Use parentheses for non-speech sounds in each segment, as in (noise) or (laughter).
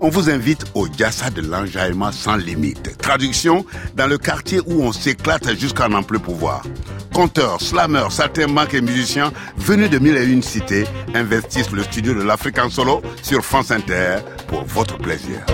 On vous invite au Diassa de l'enjaillement sans limite. Traduction, dans le quartier où on s'éclate jusqu'à n'en plus pouvoir. Conteurs, slammers, saltimbanques et musiciens venus de mille et une cités investissent le studio de l'Afrique en solo sur France Inter pour votre plaisir.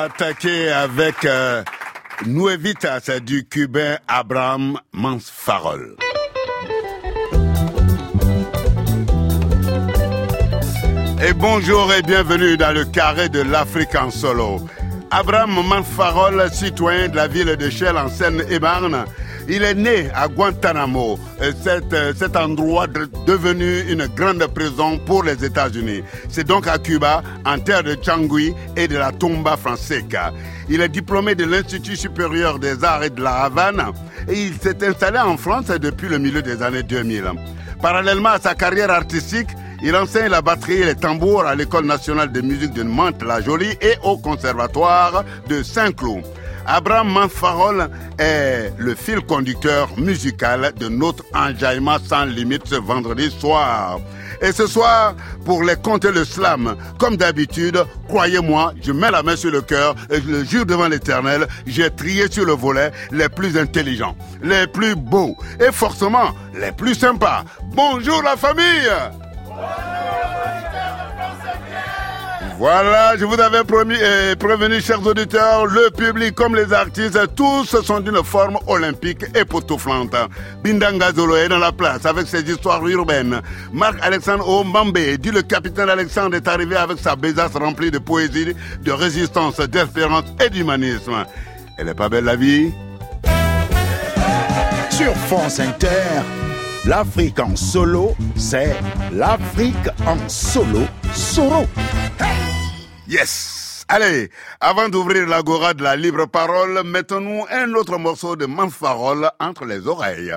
Voilà, on a attaqué avec euh, Nuevitas du cubain Abraham Mansfarol. Et bonjour et bienvenue dans le carré de l'Afrique en solo. Abraham Mansfarol, citoyen de la ville de Shell en Seine-et-Marne, il est né à Guantanamo, cet, euh, cet endroit devenu une grande prison pour les États-Unis. C'est donc à Cuba, en terre de Changui et de la Tumba Franseca. Il est diplômé de l'Institut supérieur des arts et de la Havane et il s'est installé en France depuis le milieu des années 2000. Parallèlement à sa carrière artistique, il enseigne la batterie et les tambours à l'École nationale de musique de Mantes-la-Jolie et au Conservatoire de Saint-Cloud. Abraham Manfarol est le fil conducteur musical de notre enjaillement sans limite ce vendredi soir. Et ce soir, pour les compter le slam, comme d'habitude, croyez-moi, je mets la main sur le cœur et je le jure devant l'éternel, j'ai trié sur le volet les plus intelligents, les plus beaux et forcément les plus sympas. Bonjour la famille! Voilà, je vous avais promis et prévenu, chers auditeurs, le public comme les artistes, tous sont d'une forme olympique et époustouflante. Bindanga Zolo est dans la place avec ses histoires urbaines. Marc-Alexandre Ombambe, dit le capitaine Alexandre, est arrivé avec sa besace remplie de poésie, de résistance, d'espérance et d'humanisme. Elle est pas belle la vie? Sur France Inter, L'Afrique en solo, c'est l'Afrique en solo solo. Yes Allez, avant d'ouvrir l'agora de la libre parole, mettons-nous un autre morceau de Manfarol entre les oreilles.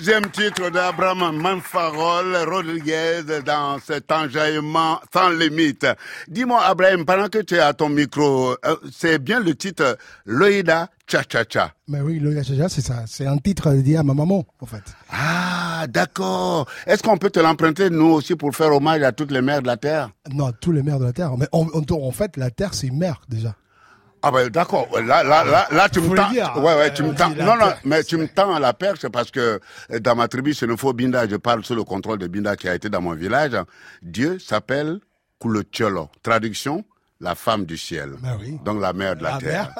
Deuxième titre d'Abraham Manfarol Rodriguez dans cet enjaillement sans limite. Dis-moi, Abraham, pendant que tu es à ton micro, euh, c'est bien le titre Loïda Cha-Cha-Cha. Mais oui, Loïda Cha-Cha, c'est ça. C'est un titre dédié à ma maman, en fait. Ah, d'accord. Est-ce qu'on peut te l'emprunter, nous aussi, pour faire hommage à toutes les mères de la Terre? Non, tous les mères de la Terre. Mais en, en fait, la Terre, c'est une mère, déjà. Ah ben d'accord, là, là, là, là tu me tends. Ouais, ouais, tu me tends. Non, non, mais tu me tends à la perche parce que euh, dans ma tribu faut Binda, je parle sous le contrôle de Binda qui a été dans mon village. Dieu s'appelle Kulotcholo. Traduction, la femme du ciel. Ben oui. Donc la mère de la, terre.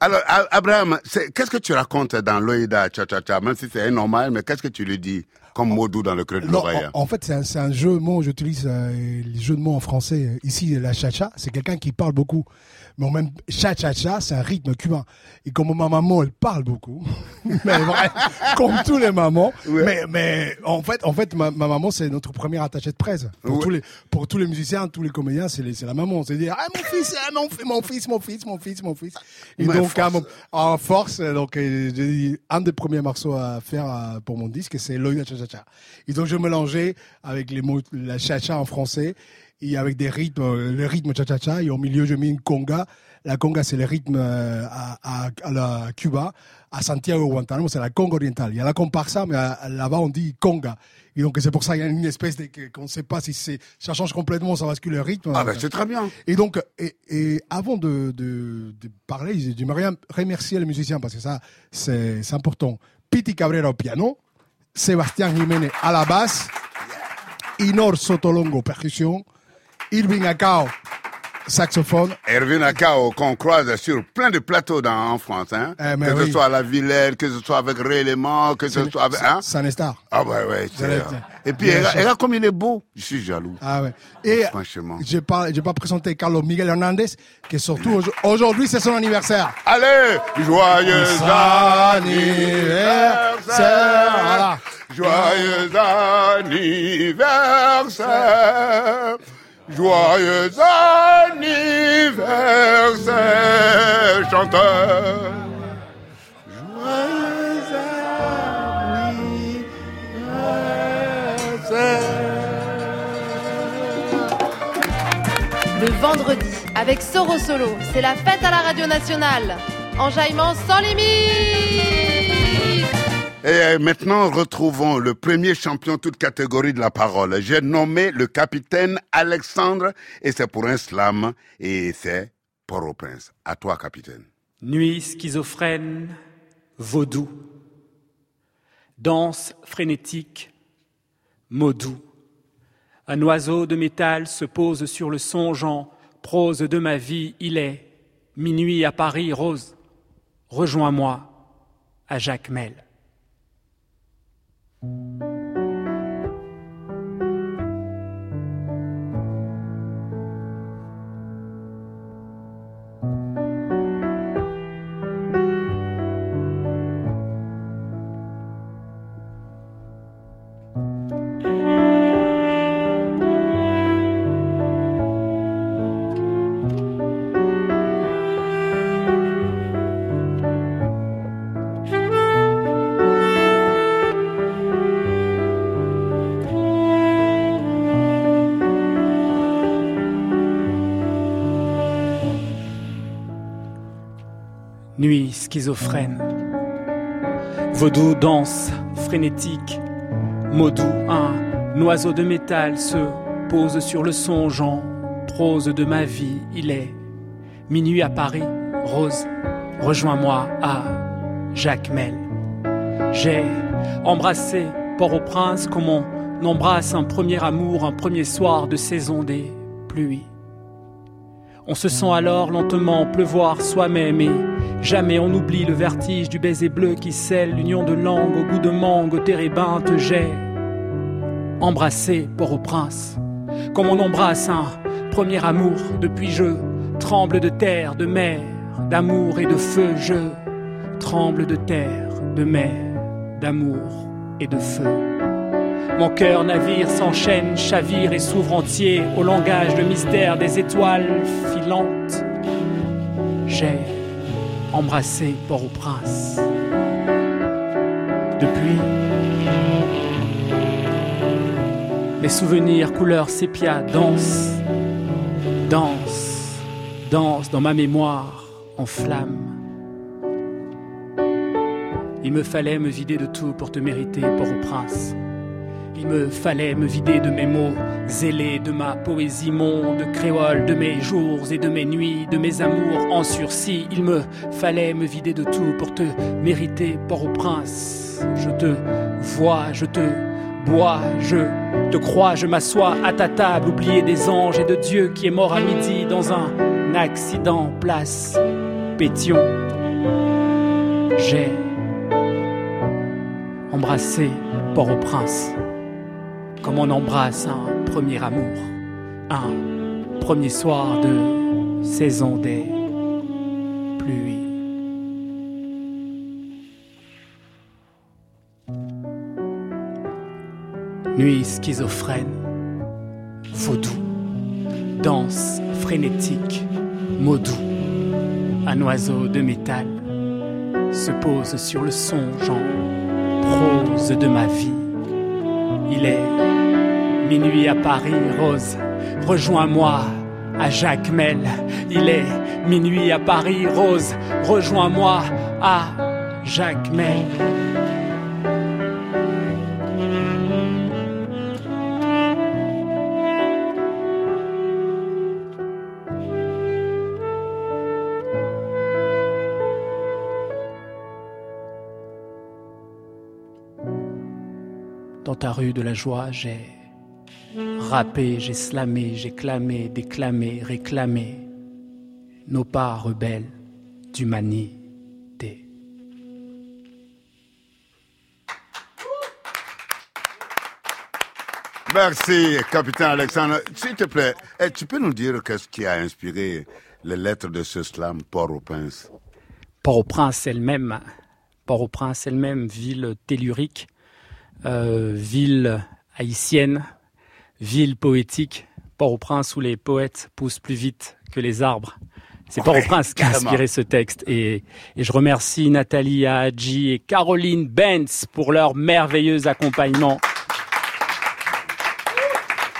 Alors, Abraham, qu'est-ce que tu racontes dans l'Oïda Cha-Cha-Cha Même si c'est normal, mais qu'est-ce que tu lui dis comme mot doux dans le creux de l'oreille? en, fait, c'est un, un, jeu de mots. J'utilise euh, les jeux de mots en français. Ici, la cha-cha, c'est quelqu'un qui parle beaucoup mais même cha-cha-cha, c'est un rythme cubain. Et comme ma maman, elle parle beaucoup, (laughs) mais vrai, comme tous les mamans, mais, mais en fait, en fait, ma, maman, c'est notre première attachée de presse. Pour tous les, pour tous les musiciens, tous les comédiens, c'est la maman. C'est dire, ah, mon fils, ah, mon, mon fils, mon fils, mon fils, mon fils. Et donc, en force, donc, dit, un des premiers morceaux à faire euh, pour mon disque, c'est l'œil cha-cha-cha. Et donc, je mélangeais avec les mots, la cha-cha en français et avec des rythmes, euh, le rythme cha-cha-cha, et au milieu, je mets une conga. La conga, c'est le rythme euh, à, à, la Cuba. À Santiago Guantanamo, c'est la conga orientale. Il y a la comparsa, mais euh, là-bas, on dit conga. Et donc, c'est pour ça qu'il y a une espèce de, qu'on ne sait pas si c'est, ça change complètement, ça bascule le rythme. Ah, ben, c'est très bien. Et donc, et, et avant de, de, de parler, j'aimerais remercier les musiciens parce que ça, c'est, c'est important. Piti Cabrera au piano, Sébastien Jiménez à la basse, Inor Sotolongo percussion, Irving Akao, saxophone. Irving Akao, qu'on croise sur plein de plateaux dans, en France, hein. Eh, que ce soit à la Villette, que ce soit avec Ray que ce soit avec, hein. Sanestar. Ah ouais, ouais. Et puis, regarde comme il est beau. Je suis jaloux. Ah ouais. Et, franchement. J'ai pas, j'ai pas présenté Carlos Miguel Hernandez, qui est surtout aujourd'hui, c'est son anniversaire. Allez! Joyeux anniversaire! Voilà. Joyeux anniversaire! Joyeux anniversaire, chanteur. Joyeux anniversaire. Le vendredi, avec Soro Solo, c'est la fête à la radio nationale. Enjaillement sans limite et maintenant, retrouvons le premier champion toute catégorie de la parole. J'ai nommé le capitaine Alexandre et c'est pour un slam et c'est Port-au-Prince. À toi, capitaine. Nuit schizophrène, vaudou. Danse frénétique, maudou. Un oiseau de métal se pose sur le songeant, prose de ma vie, il est. Minuit à Paris, rose. Rejoins-moi à Jacmel. Nuit Vaudou danse frénétique, maudou un oiseau de métal se pose sur le songeant, prose de ma vie, il est minuit à Paris, rose, rejoins-moi à Jacmel. J'ai embrassé Port-au-Prince comme on embrasse un premier amour, un premier soir de saison des pluies. On se sent alors lentement pleuvoir soi-même et Jamais on oublie le vertige du baiser bleu qui scelle l'union de langue au goût de mangue, térébinthe, j'ai embrassé Port-au-Prince, comme on embrasse un premier amour depuis je tremble de terre, de mer, d'amour et de feu, je tremble de terre, de mer, d'amour et de feu. Mon cœur navire s'enchaîne, chavire et s'ouvre entier au langage de mystère des étoiles filantes. J'ai embrasser Port-au-Prince. depuis. Les souvenirs couleur sépia dansent, dansent, dansent dans ma mémoire en flamme. Il me fallait me vider de tout pour te mériter, Port-au-Prince. Il me fallait me vider de mes mots, zélés de ma poésie monde créole, de mes jours et de mes nuits, de mes amours en sursis. Il me fallait me vider de tout pour te mériter, Port-au-Prince. Je te vois, je te bois, je te crois, je m'assois à ta table, oublié des anges et de Dieu qui est mort à midi dans un accident, place Pétion. J'ai embrassé Port-au-Prince comme on embrasse un premier amour, un premier soir de saison des pluies. Nuit schizophrène, vaudou, danse frénétique, mot doux, un oiseau de métal se pose sur le songeant prose de ma vie. Il est minuit à Paris, Rose. Rejoins-moi à Jacmel. Il est minuit à Paris, Rose. Rejoins-moi à Jacmel. Dans ta rue de la joie, j'ai rappé, j'ai slamé, j'ai clamé, déclamé, réclamé nos pas rebelles d'humanité. Merci, capitaine Alexandre. S'il te plaît, eh, tu peux nous dire qu'est-ce qui a inspiré les lettres de ce slam Port-au-Prince? Port-au-Prince elle-même, Port-au-Prince elle-même, ville tellurique, euh, ville haïtienne, ville poétique, Port-au-Prince où les poètes poussent plus vite que les arbres. C'est Port-au-Prince qui a inspiré ce texte. Et, et je remercie Nathalie Hadji et Caroline Benz pour leur merveilleux accompagnement.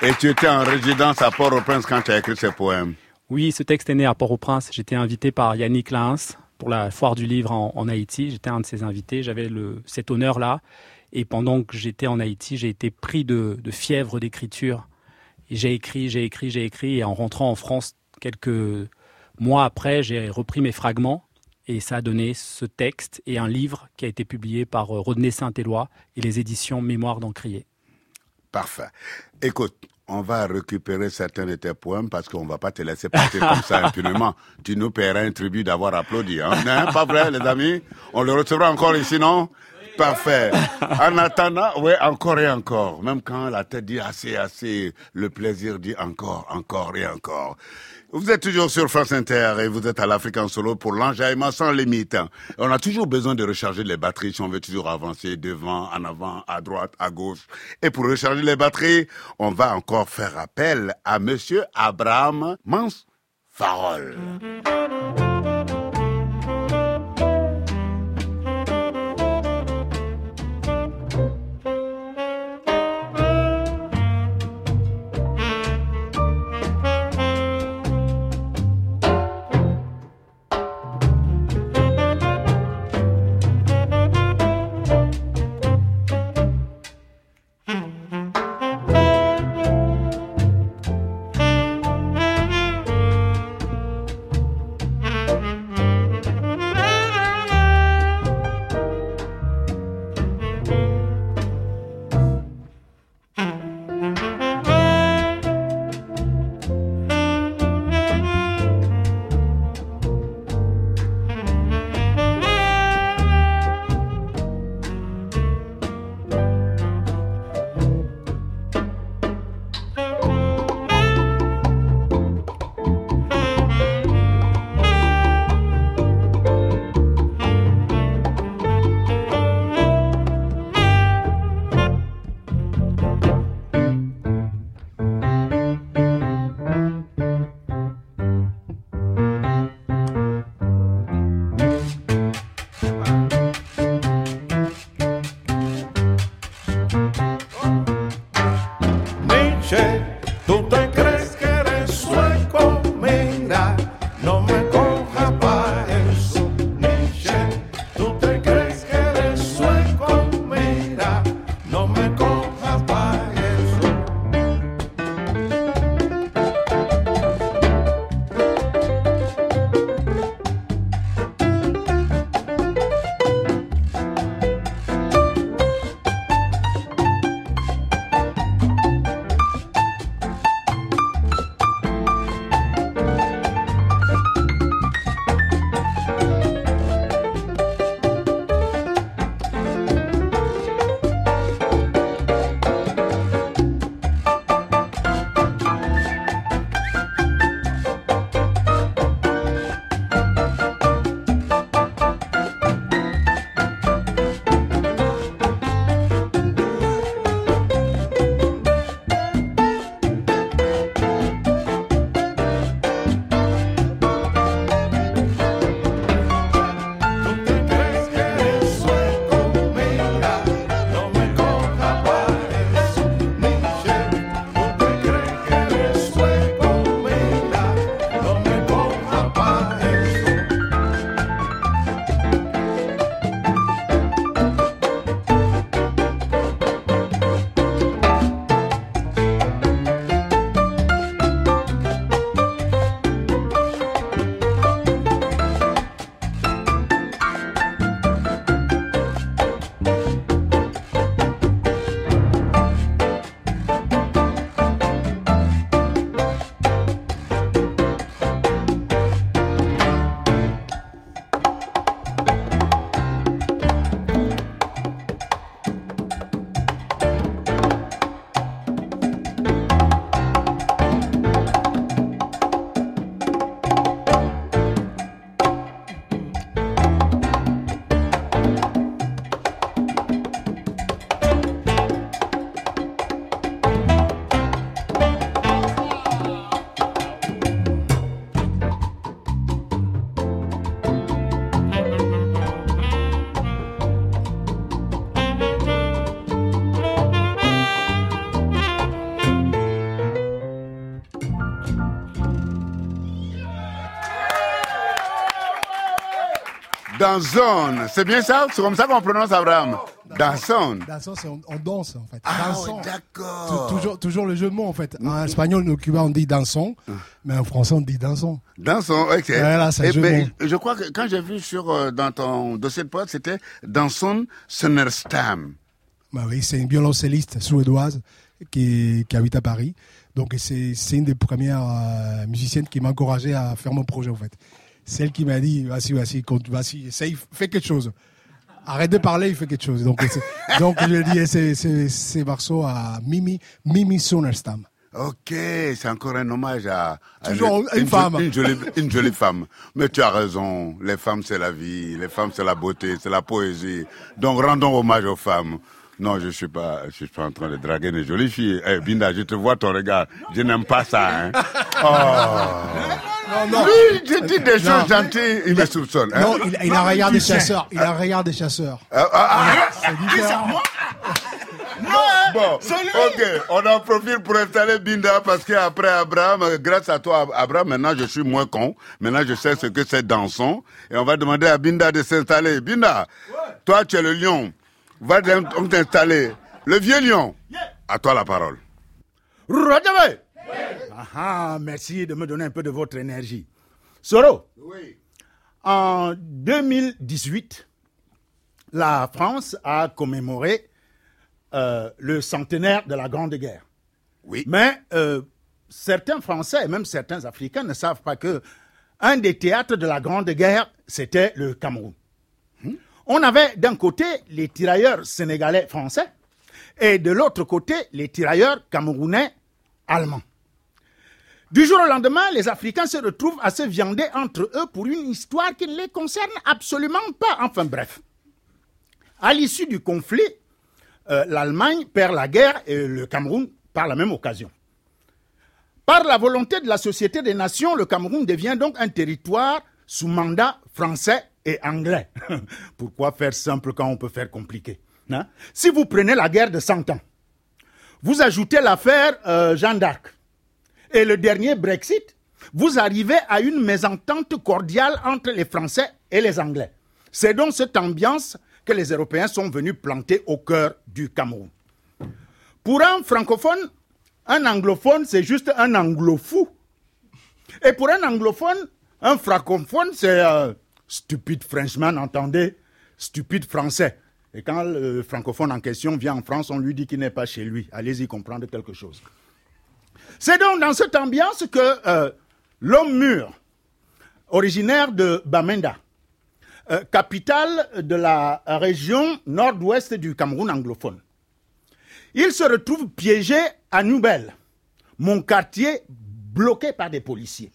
Et tu étais en résidence à Port-au-Prince quand tu as écrit ces poèmes. Oui, ce texte est né à Port-au-Prince. J'étais invité par Yannick Lins pour la foire du livre en, en Haïti. J'étais un de ses invités. J'avais cet honneur-là. Et pendant que j'étais en Haïti, j'ai été pris de, de fièvre d'écriture. Et j'ai écrit, j'ai écrit, j'ai écrit. Et en rentrant en France, quelques mois après, j'ai repris mes fragments. Et ça a donné ce texte et un livre qui a été publié par euh, Rodney Saint-Éloi et les éditions Mémoire d'Encrier. Parfait. Écoute, on va récupérer certains de tes poèmes parce qu'on va pas te laisser partir comme ça (laughs) impunément. Tu nous paieras un tribut d'avoir applaudi. Hein? Hein, pas vrai, les amis? On le recevra encore ici, non? Parfait. En attendant, oui, encore et encore. Même quand la tête dit assez, assez, le plaisir dit encore, encore et encore. Vous êtes toujours sur France Inter et vous êtes à l'Afrique en solo pour l'enjaillement sans limite. On a toujours besoin de recharger les batteries si on veut toujours avancer devant, en avant, à droite, à gauche. Et pour recharger les batteries, on va encore faire appel à Monsieur Abraham Mans Farol. Dans zone. C'est bien ça? C'est comme ça qu'on prononce Abraham Danson. Danson, c'est on, on danse en fait. Ah, ouais, d'accord. Toujours, toujours le jeu de mots en fait. En espagnol, nous cubains on dit dansons, mais en français on dit dansons. Danson, ok. Voilà, c'est Eh ben, je crois que quand j'ai vu sur, euh, dans ton dossier de pote, c'était Danson Sonnerstam. Bah oui, c'est une violoncelliste suédoise qui, qui habite à Paris. Donc c'est c'est une des premières euh, musiciennes qui m'a encouragé à faire mon projet en fait. Celle qui m'a dit vas-y, vas-y, vas-y, essaye, fais quelque chose. Arrête de parler, il fait quelque chose. Donc, donc je dis c'est c'est c'est morceau à Mimi Mimi Sonerstam. Ok, c'est encore un hommage à, à Toujours une femme. Une jolie, une jolie femme. Mais tu as raison, les femmes c'est la vie, les femmes c'est la beauté, c'est la poésie. Donc rendons hommage aux femmes. Non, je suis pas, je suis pas en train de draguer des jolies filles. Eh, Binda, je te vois ton regard. Je n'aime pas ça, hein. Non, non. Lui, je dis des Non. choses gentilles, il me soupçonne. Hein. Non, il, il a un regard des chasseurs. Il a un regard des chasseurs. Ah, ah, ah, C'est différent. Bon, ok, on en profite pour installer Binda parce qu'après Abraham, grâce à toi Abraham, maintenant je suis moins con. Maintenant je sais ce que c'est dansons. Et on va demander à Binda de s'installer. Binda, toi tu es le lion. Va t'installer. Le vieux lion. À toi la parole. Ah, ah, merci de me donner un peu de votre énergie. Soro, Oui. en 2018, la France a commémoré euh, le centenaire de la Grande Guerre. Oui. Mais euh, certains Français et même certains Africains ne savent pas que un des théâtres de la Grande Guerre, c'était le Cameroun. On avait d'un côté les tirailleurs sénégalais français et de l'autre côté les tirailleurs camerounais allemands. Du jour au lendemain, les Africains se retrouvent à se viander entre eux pour une histoire qui ne les concerne absolument pas. Enfin bref. À l'issue du conflit, euh, l'Allemagne perd la guerre et le Cameroun par la même occasion. Par la volonté de la Société des Nations, le Cameroun devient donc un territoire sous mandat français et anglais. (laughs) Pourquoi faire simple quand on peut faire compliqué hein? Si vous prenez la guerre de 100 ans, vous ajoutez l'affaire euh, Jeanne d'Arc et le dernier Brexit, vous arrivez à une mésentente cordiale entre les Français et les Anglais. C'est donc cette ambiance que les Européens sont venus planter au cœur du Cameroun. Pour un francophone, un anglophone, c'est juste un anglofou. Et pour un anglophone, un francophone, c'est euh, stupide Frenchman, entendez Stupide français. Et quand le francophone en question vient en France, on lui dit qu'il n'est pas chez lui. Allez-y comprendre quelque chose. C'est donc dans cette ambiance que euh, l'homme mûr, originaire de Bamenda, euh, capitale de la région nord-ouest du Cameroun anglophone, il se retrouve piégé à Nouvelle, mon quartier bloqué par des policiers.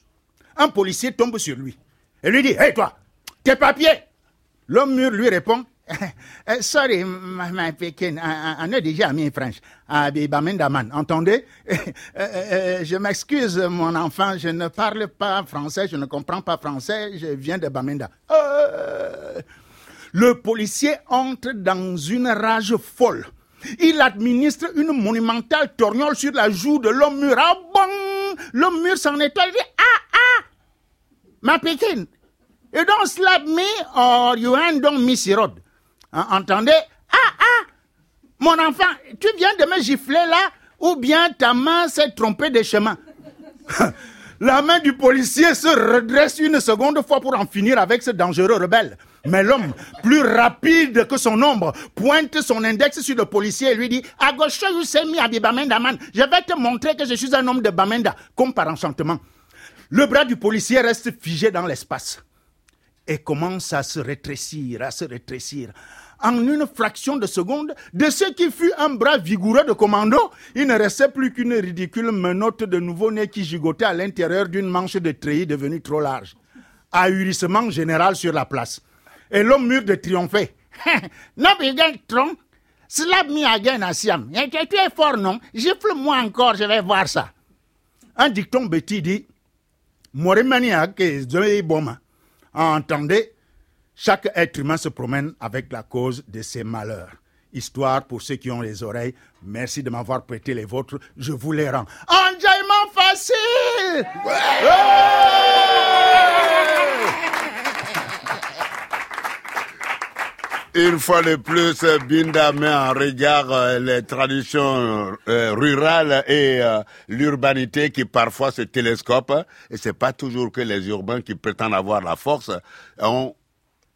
Un policier tombe sur lui et lui dit Hé toi, tes papiers L'homme mûr lui répond (laughs) Sorry, my, Pekin, I, I know déjà mis French. Ah, be Bamenda man. Entendez? (laughs) Eh, eh, eh, Je m'excuse, mon enfant, je ne parle pas français, je ne comprends pas français, je viens de Bamenda. Euh, le policier entre dans une rage folle. Il administre une monumentale torgnole sur la joue de l'homme mûr. Ah bon L'homme mûr s'en. Il dit Ah ah Ma Pékin, you don't slap me or you hand on me sirod. Hein, Entendez? Ah ah Mon enfant, tu viens de me gifler là ou bien ta main s'est trompée de chemin? (laughs) La main du policier se redresse une seconde fois pour en finir avec ce dangereux rebelle. Mais l'homme, plus rapide que son ombre, pointe son index sur le policier et lui dit I go show you say me Abi Bamenda man. Je vais te montrer que je suis un homme de Bamenda, comme par enchantement. Le bras du policier reste figé dans l'espace et commence à se rétrécir, à se rétrécir. En une fraction de seconde, de ce qui fut un bras vigoureux de commando, il ne restait plus qu'une ridicule menotte de nouveau-né qui gigotait à l'intérieur d'une manche de treillis devenue trop large. Ahurissement général sur la place. Et l'homme mûr de triompher. (laughs) non, mais tron, slap me again, Asiam. Tu tu es fort, non? Gifle-moi encore, je vais voir ça. Un dicton bêtis dit Morimania ke zoe boma. Entendez, chaque être humain se promène avec la cause de ses malheurs. Histoire pour ceux qui ont les oreilles, merci de m'avoir prêté les vôtres, je vous les rends. Enjaillement facile Une fois de plus, Binda met en regard euh, les traditions euh, rurales et euh, l'urbanité qui parfois se télescopent. Et c'est pas toujours que les urbains qui prétendent avoir la force ont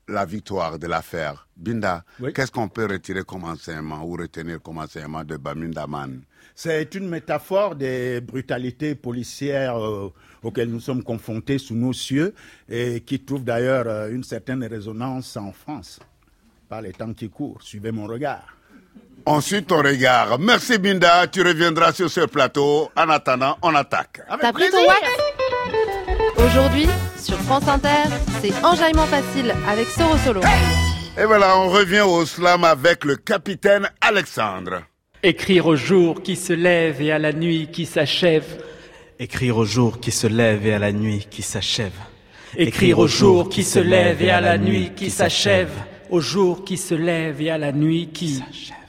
la victoire de l'affaire. Binda, Oui. qu'est-ce qu'on peut retirer comme enseignement ou retenir comme enseignement de Baminda Man C'est une métaphore des brutalités policières euh, auxquelles nous sommes confrontés sous nos cieux et qui trouve d'ailleurs euh, une certaine résonance en France par les temps qui courent. Suivez mon regard. Ensuite, ton regard. Merci Binda, tu reviendras sur ce plateau. En attendant, on attaque. T'as pris ton wax? Aujourd'hui, sur France Inter, c'est Enjaillement facile avec Soro Solo. Et voilà, on revient au slam avec le capitaine Alexandre. Écrire au jour qui se lève et à la nuit qui s'achève. Écrire au jour qui se lève et à la nuit qui s'achève. Écrire au jour qui se lève et à la nuit qui s'achève. Au jour qui se lève et à la nuit qui s'achève.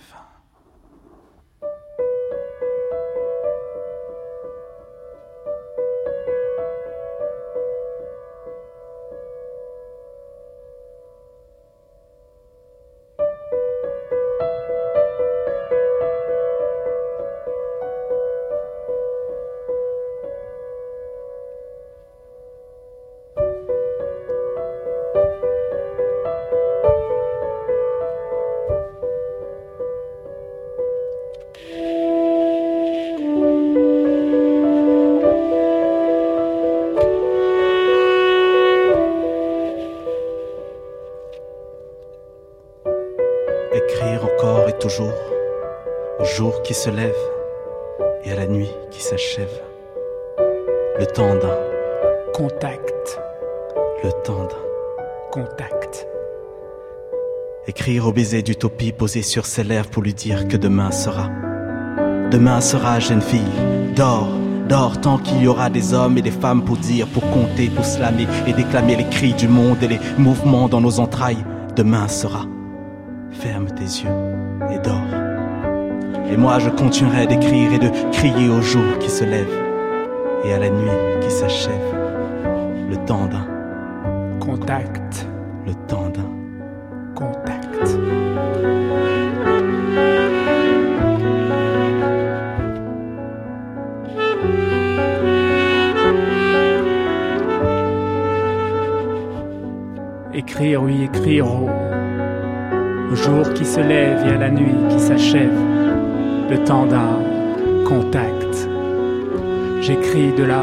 D'utopie posé sur ses lèvres pour lui dire que demain sera. Demain sera, jeune fille, dors, dors tant qu'il y aura des hommes et des femmes pour dire, pour compter, pour slammer et déclamer les cris du monde et les mouvements dans nos entrailles. Demain sera. Ferme tes yeux et dors. Et moi je continuerai d'écrire et de crier au jour qui se lève et à la nuit qui s'achève. Le temps d'un, Contact, le temps Écrire, oui, écrire au, au jour qui se lève et à la nuit qui s'achève, le temps d'un contact. J'écris de la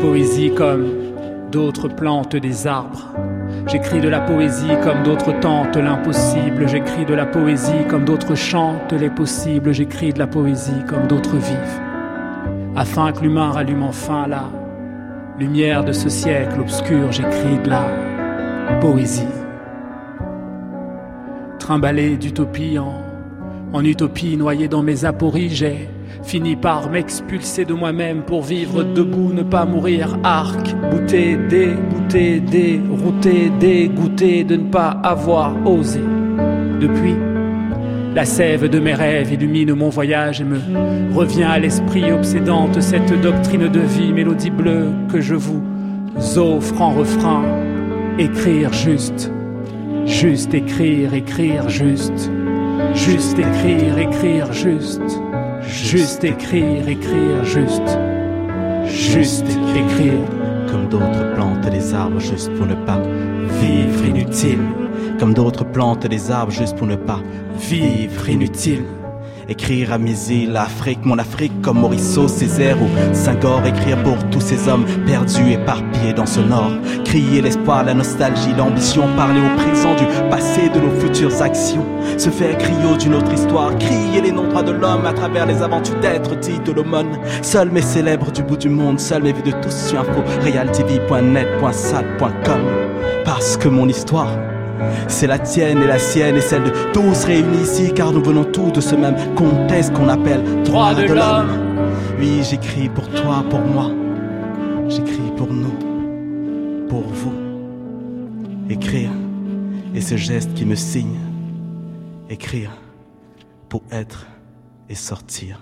poésie comme d'autres plantent des arbres. J'écris de la poésie comme d'autres tentent l'impossible. J'écris de la poésie comme d'autres chantent les possibles. J'écris de la poésie comme d'autres vivent. Afin que l'humain rallume enfin la lumière de ce siècle obscur, j'écris de la poésie. Trimballé d'utopie en, utopie, noyé dans mes apories, j'ai fini par m'expulser de moi-même pour vivre debout, ne pas mourir, arc, bouter, dégoûter, dérouter, dégoûter de ne pas avoir osé. Depuis, la sève de mes rêves illumine mon voyage et me revient à l'esprit obsédante cette doctrine de vie, mélodie bleue que je vous offre en refrain. Écrire juste, juste écrire, écrire juste, juste écrire, écrire juste, juste écrire, écrire juste, juste écrire. Comme d'autres plantent des arbres juste pour ne pas vivre inutile. Comme d'autres plantent des arbres juste pour ne pas vivre inutile. Écrire à mes îles, Afrique, mon Afrique, comme Morisseau, Césaire ou Senghor. Écrire pour tous ces hommes perdus, éparpillés dans ce nord. Crier l'espoir, la nostalgie, l'ambition. Parler au présent du passé, de nos futures actions. Se faire crier d'une autre histoire. Crier les noms droits de l'homme à travers les aventures d'être dit de l'aumône. Seuls mes célèbres du bout du monde, seuls mes vues de tous sur info. realtv.net.sat.com. Parce que mon histoire. C'est la tienne et la sienne et celle de tous réunis ici car nous venons tous de ce même contexte qu'on appelle droit de, l'homme. Oui, j'écris pour toi, pour moi. J'écris pour nous, pour vous. Écrire et ce geste qui me signe. Écrire pour être et sortir.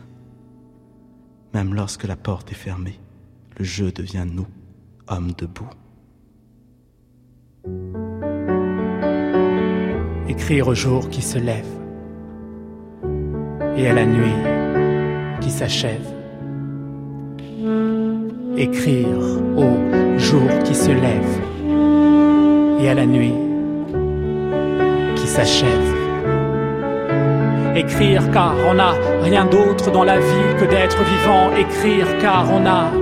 Même lorsque la porte est fermée, le jeu devient nous, hommes debout. Écrire au jour qui se lève et à la nuit qui s'achève. Écrire au jour qui se lève et à la nuit qui s'achève. Écrire car on n'a rien d'autre dans la vie que d'être vivant. Écrire car on n'a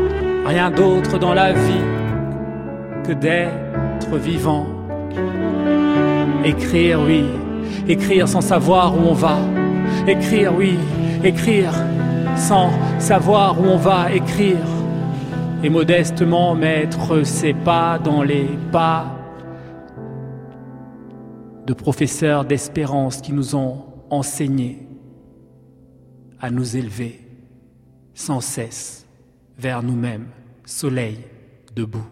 rien d'autre dans la vie que d'être vivant. Écrire, oui, écrire sans savoir où on va. Écrire, oui, écrire sans savoir où on va. Écrire et modestement mettre ses pas dans les pas de professeurs d'espérance qui nous ont enseigné à nous élever sans cesse vers nous-mêmes, soleil debout.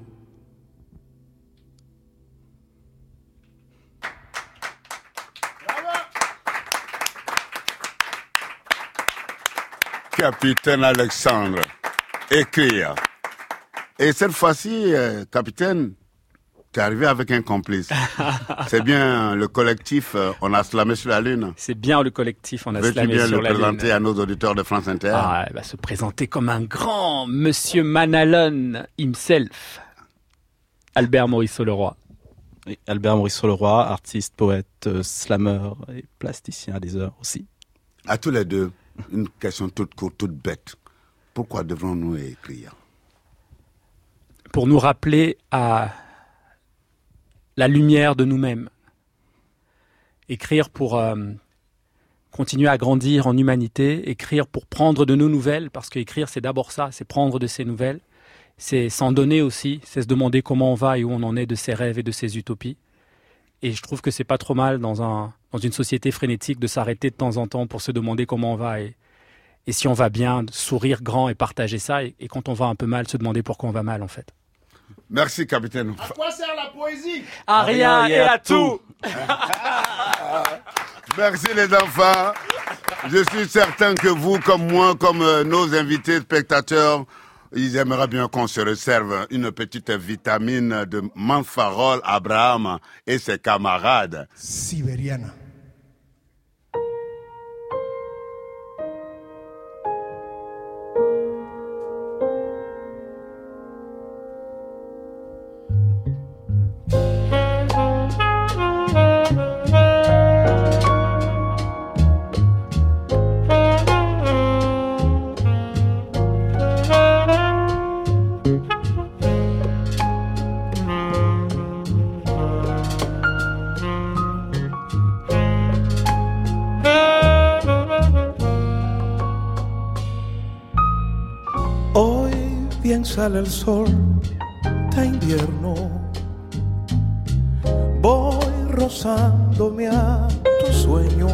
Capitaine Alexandre, écrire. Et cette fois-ci, euh, capitaine, tu es arrivé avec un complice. (laughs) C'est bien le collectif euh, On a slamé sur la Lune. C'est bien le collectif On a Veux-tu slamé bien sur le la présenter lune. à nos auditeurs de France Inter Ah, il va se présenter comme un grand Monsieur Manalon himself. Albert Maurice Leroy. Albert Maurice Leroy, artiste, poète, euh, slammer et plasticien à des heures aussi. À tous les deux, une question toute courte, toute bête. Pourquoi devrons-nous écrire? Pour nous rappeler à la lumière de nous-mêmes. Écrire pour euh, continuer à grandir en humanité, écrire pour prendre de nos nouvelles, parce que écrire c'est d'abord ça, c'est prendre de ces nouvelles, c'est s'en donner aussi, c'est se demander comment on va et où on en est de ses rêves et de ses utopies. Et je trouve que c'est pas trop mal dans, un, dans une société frénétique de s'arrêter de temps en temps pour se demander comment on va et, et si on va bien, de sourire grand et partager ça. Et, et quand on va un peu mal, se demander pourquoi on va mal en fait. Merci, capitaine. À quoi sert la poésie? À rien et à tout. (laughs) Merci les enfants. Je suis certain que vous, comme moi, comme euh, nos invités spectateurs, ils aimeraient bien qu'on se réserve une petite vitamine de Manfarol Abraham et ses camarades. Sale el sol de invierno. Voy rozándome a tu sueño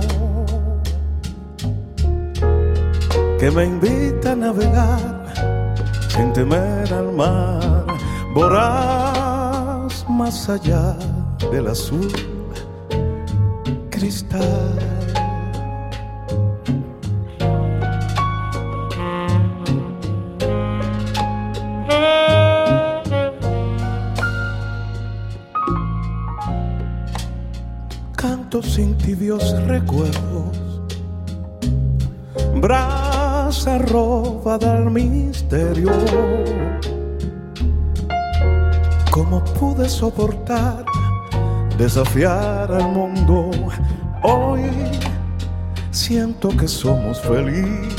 que me invita a navegar sin temer al mar, voraz más allá del azul cristal. Recuerdos, brasa robada al misterio. ¿Cómo pude soportar desafiar al mundo? Hoy siento que somos felices.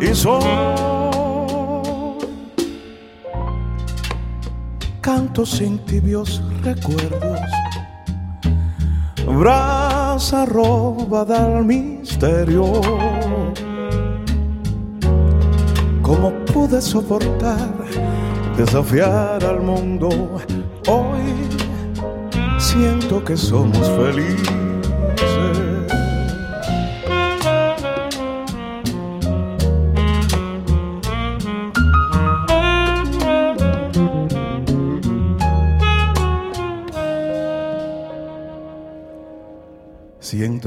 Y soy. Canto sin tibios recuerdos, brasa robada al misterio ¿Cómo pude soportar desafiar al mundo? Hoy siento que somos felices.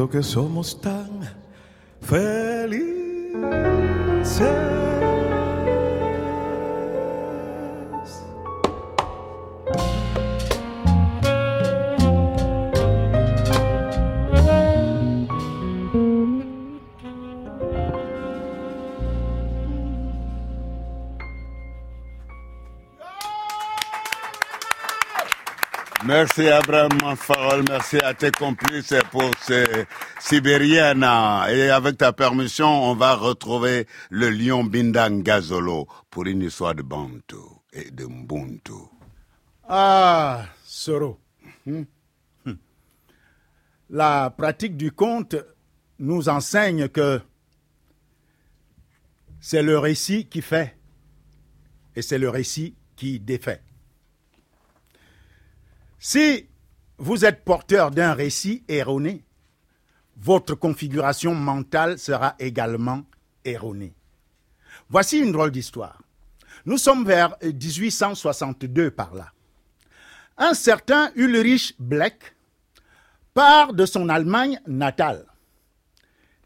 Que somos tan Merci Abraham Manfarol, merci à tes complices pour ces Sibériennes. Et avec ta permission, on va retrouver le lion Bindang Gazolo pour une histoire de Bantu et de Mbuntu. Ah, Soro. Hmm. Hmm. La pratique du conte nous enseigne que c'est le récit qui fait et c'est le récit qui défait. Si vous êtes porteur d'un récit erroné, votre configuration mentale sera également erronée. Voici une drôle d'histoire. Nous sommes vers 1862 par là. Un certain Ulrich Bleck part de son Allemagne natale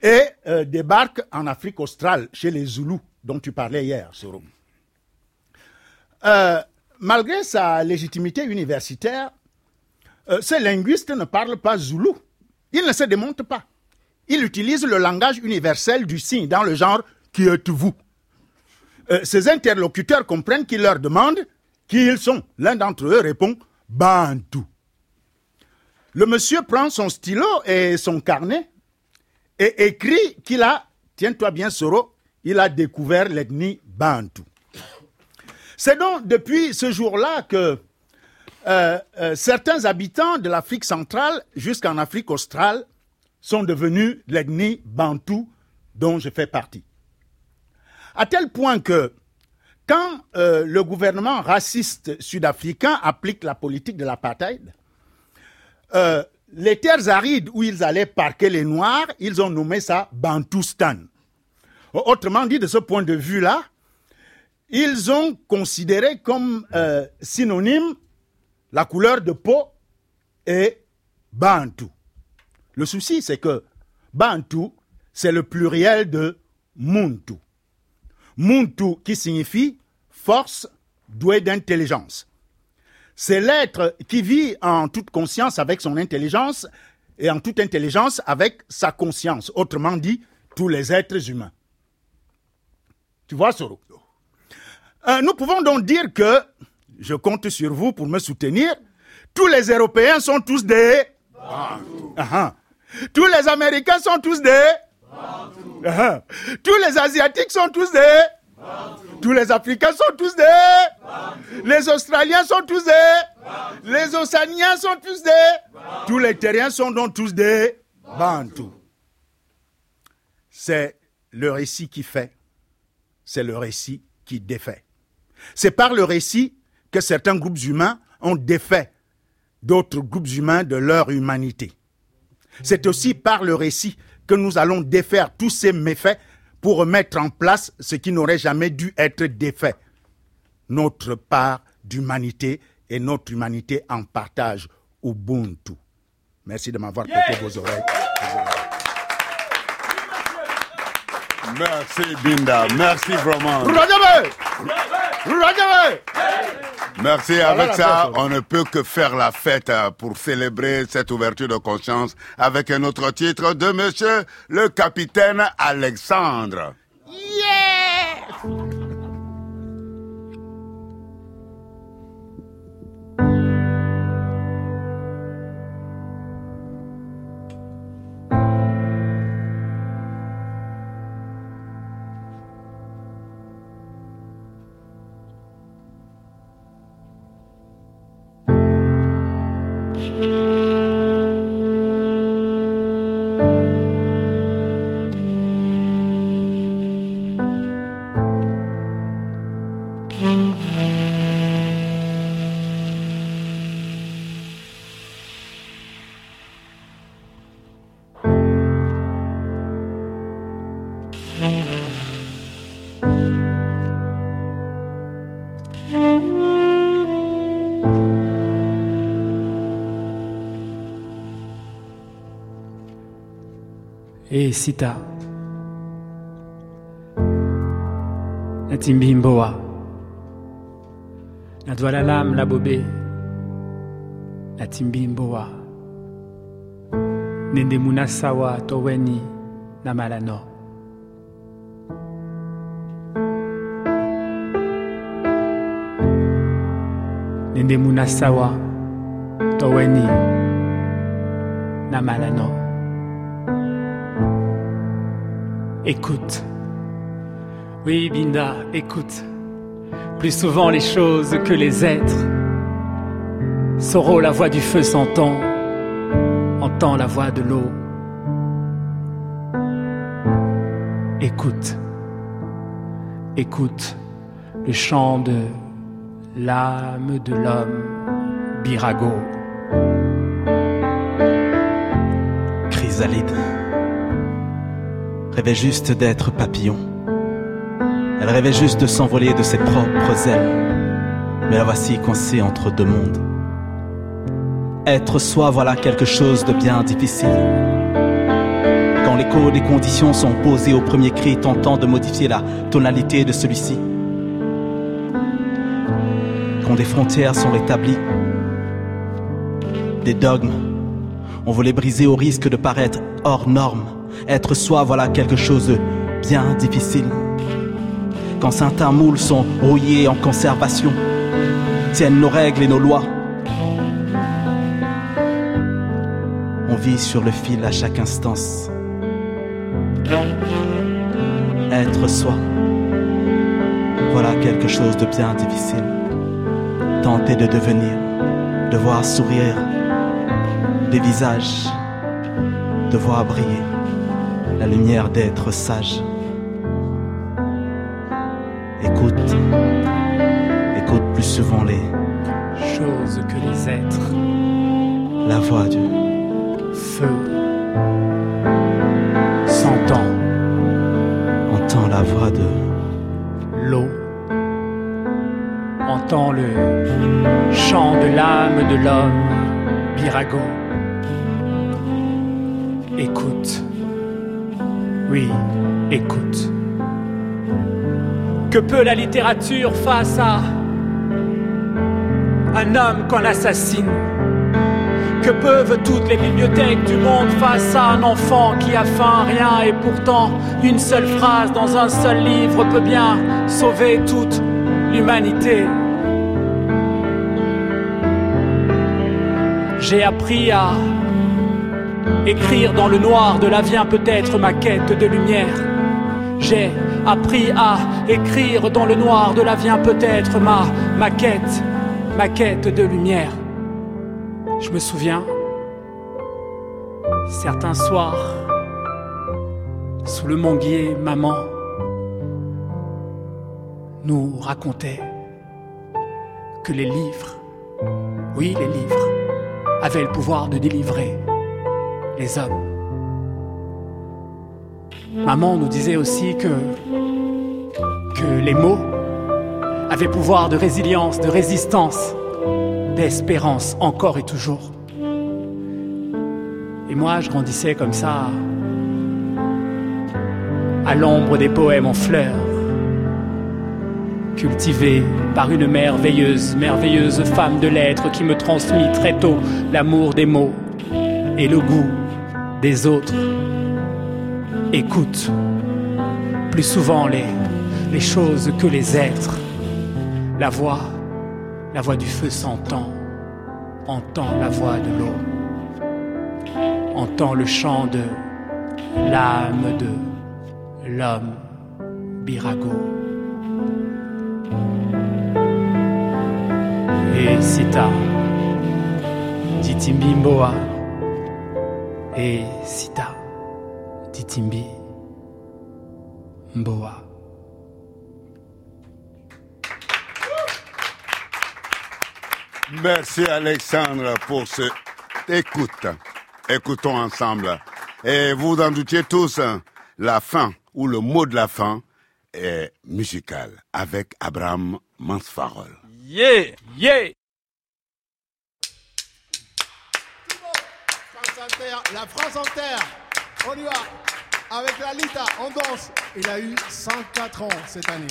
et euh, débarque en Afrique australe chez les Zoulous dont tu parlais hier, Soro. Euh, malgré sa légitimité universitaire, euh, ce linguiste ne parle pas zoulou. Il ne se démonte pas. Il utilise le langage universel du signe dans le genre qui êtes-vous Euh, Ses interlocuteurs comprennent qu'il leur demande qui ils sont. L'un d'entre eux répond Bantu. Le monsieur prend son stylo et son carnet et écrit qu'il a, tiens-toi bien Soro, il a découvert l'ethnie Bantu. C'est donc depuis ce jour-là que euh, euh, certains habitants de l'Afrique centrale jusqu'en Afrique australe sont devenus l'ethnie Bantou dont je fais partie. À tel point que quand euh, le gouvernement raciste sud-africain applique la politique de l'apartheid, les terres arides où ils allaient parquer les Noirs, ils ont nommé ça Bantoustan. Autrement dit, de ce point de vue-là, ils ont considéré comme synonyme la couleur de peau et Bantu. Le souci, c'est que Bantu, c'est le pluriel de Muntu. Muntu qui signifie force douée d'intelligence. C'est l'être qui vit en toute conscience avec son intelligence et en toute intelligence avec sa conscience. Autrement dit, tous les êtres humains. Tu vois, Soro? Euh, Nous pouvons donc dire que, je compte sur vous pour me soutenir, tous les Européens sont tous des... Ah, ah. Tous les Américains sont tous des... Ah. Tous les Asiatiques sont tous des... Tous les Africains sont tous des... Les Australiens sont tous des... Les Océaniens sont tous des... Tous les Terriens sont donc tous des... Bantou. C'est le récit qui fait. C'est le récit qui défait. C'est par le récit que certains groupes humains ont défait d'autres groupes humains de leur humanité. C'est aussi par le récit que nous allons défaire tous ces méfaits pour remettre en place ce qui n'aurait jamais dû être défait. Notre part d'humanité et notre humanité en partage Ubuntu. Merci de m'avoir prêté vos oreilles. Merci Binda, merci vraiment. Merci. Avec ça, on ne peut que faire la fête euh, pour célébrer cette ouverture de conscience avec un autre titre de monsieur le capitaine Alexandre. Et E, sita. Na timbii mbowa na dwala lam la bobe. Na timbii mbowa nende mu na sawa to weni na mala no nende mu na sawa to weni na mala no Écoute. Oui, Binda, écoute. Plus souvent les choses que les êtres. Soro, la voix du feu s'entend. Entend la voix de l'eau. Écoute. Écoute le chant de l'âme de l'homme, Birago. Chrysalide rêvait juste d'être papillon. Elle rêvait juste de s'envoler de ses propres ailes. Mais la voici coincée entre deux mondes. Être soi, voilà quelque chose de bien difficile. Quand l'écho des conditions sont posées au premier cri, tentant de modifier la tonalité de celui-ci. Quand des frontières sont rétablies, des dogmes, on veut les briser au risque de paraître hors normes. Être soi, voilà quelque chose de bien difficile. Quand certains moules sont rouillés en conservation, tiennent nos règles et nos lois. On vit sur le fil à chaque instance. Être soi, voilà quelque chose de bien difficile. Tenter de devenir, de voir sourire des visages, de voir briller la lumière d'être sage. Écoute, écoute plus souvent les choses que les êtres. La voix du feu s'entend. Entend la voix de l'eau. Entend le chant de l'âme de l'homme, Birago. Oui, écoute. Que peut la littérature face à un homme qu'on assassine? Que peuvent toutes les bibliothèques du monde face à un enfant qui a faim, rien et pourtant une seule phrase dans un seul livre peut bien sauver toute l'humanité? J'ai appris à écrire dans le noir de la vient peut-être ma quête de lumière. J'ai appris à écrire dans le noir de la vient peut-être ma, ma quête, ma quête de lumière. Je me souviens, certains soirs, sous le manguier, maman nous racontait que les livres, oui les livres, avaient le pouvoir de délivrer les hommes. Maman nous disait aussi que, les mots avaient pouvoir de résilience, de résistance, d'espérance, encore et toujours. Et moi, je grandissais comme ça, à l'ombre des poèmes en fleurs, cultivés par une merveilleuse, merveilleuse femme de lettres qui me transmit très tôt l'amour des mots et le goût des autres. Écoute plus souvent les, choses que les êtres. La voix, la voix du feu s'entend, entend la voix de l'eau, entend le chant de l'âme de l'homme Birago. Et Sita, dit Titimbi Mboa et Sita Titimbi Mboa. Merci Alexandre pour ce écoute. Écoutons ensemble. Et vous en doutiez tous, hein, la fin ou le mot de la fin est musical avec Abraham Mansfarol. Yeah, yeah. La France en terre. On y va. Avec la Lita, on danse. Il a eu 104 ans cette année.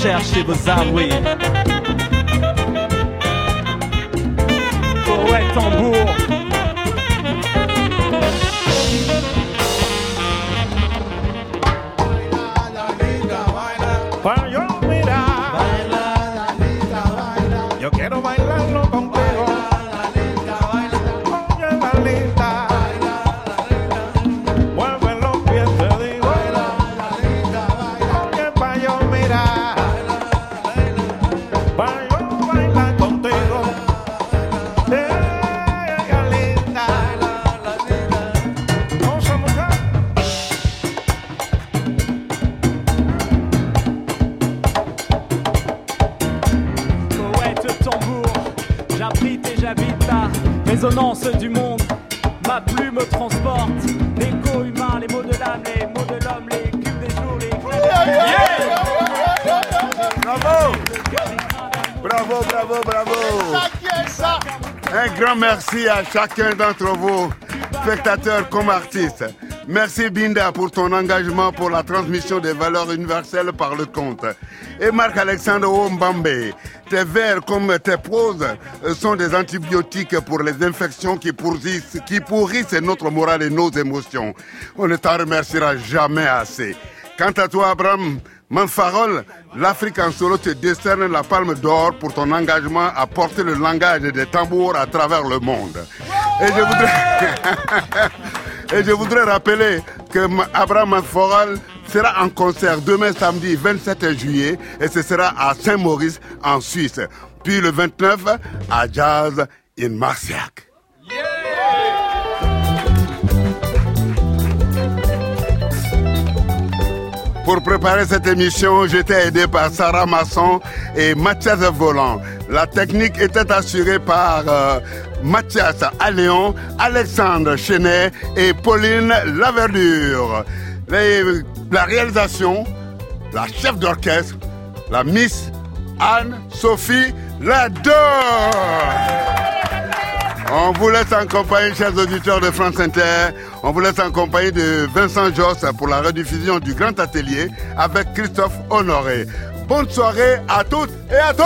Chercher vos âmes, oui. Merci à chacun d'entre vous, spectateurs comme artistes. Merci Binda pour ton engagement pour la transmission des valeurs universelles par le conte. Et Marc-Alexandre Ombambe, tes vers comme tes proses sont des antibiotiques pour les infections qui pourrissent, qui pourrissent notre morale et nos émotions. On ne t'en remerciera jamais assez. Quant à toi, Abraham, Manfarol, l'Afrique en solo te décerne la palme d'or pour ton engagement à porter le langage des tambours à travers le monde. Et je voudrais, (laughs) et je voudrais rappeler que Abraham Manfarol sera en concert demain samedi 27 juillet et ce sera à Saint-Maurice en Suisse. Puis le 29 à Jazz in Marciac. Pour préparer cette émission, j'étais aidé par Sarah Masson et Mathias Volant. La technique était assurée par euh, Mathias Alléon, Alexandre Chenet et Pauline Laverdure. la réalisation, la chef d'orchestre, la Miss Anne-Sophie Lador. On vous laisse en compagnie, chers auditeurs de France Inter. On vous laisse en compagnie de Vincent Joss pour la rediffusion du Grand Atelier avec Christophe Honoré. Bonne soirée à toutes et à tous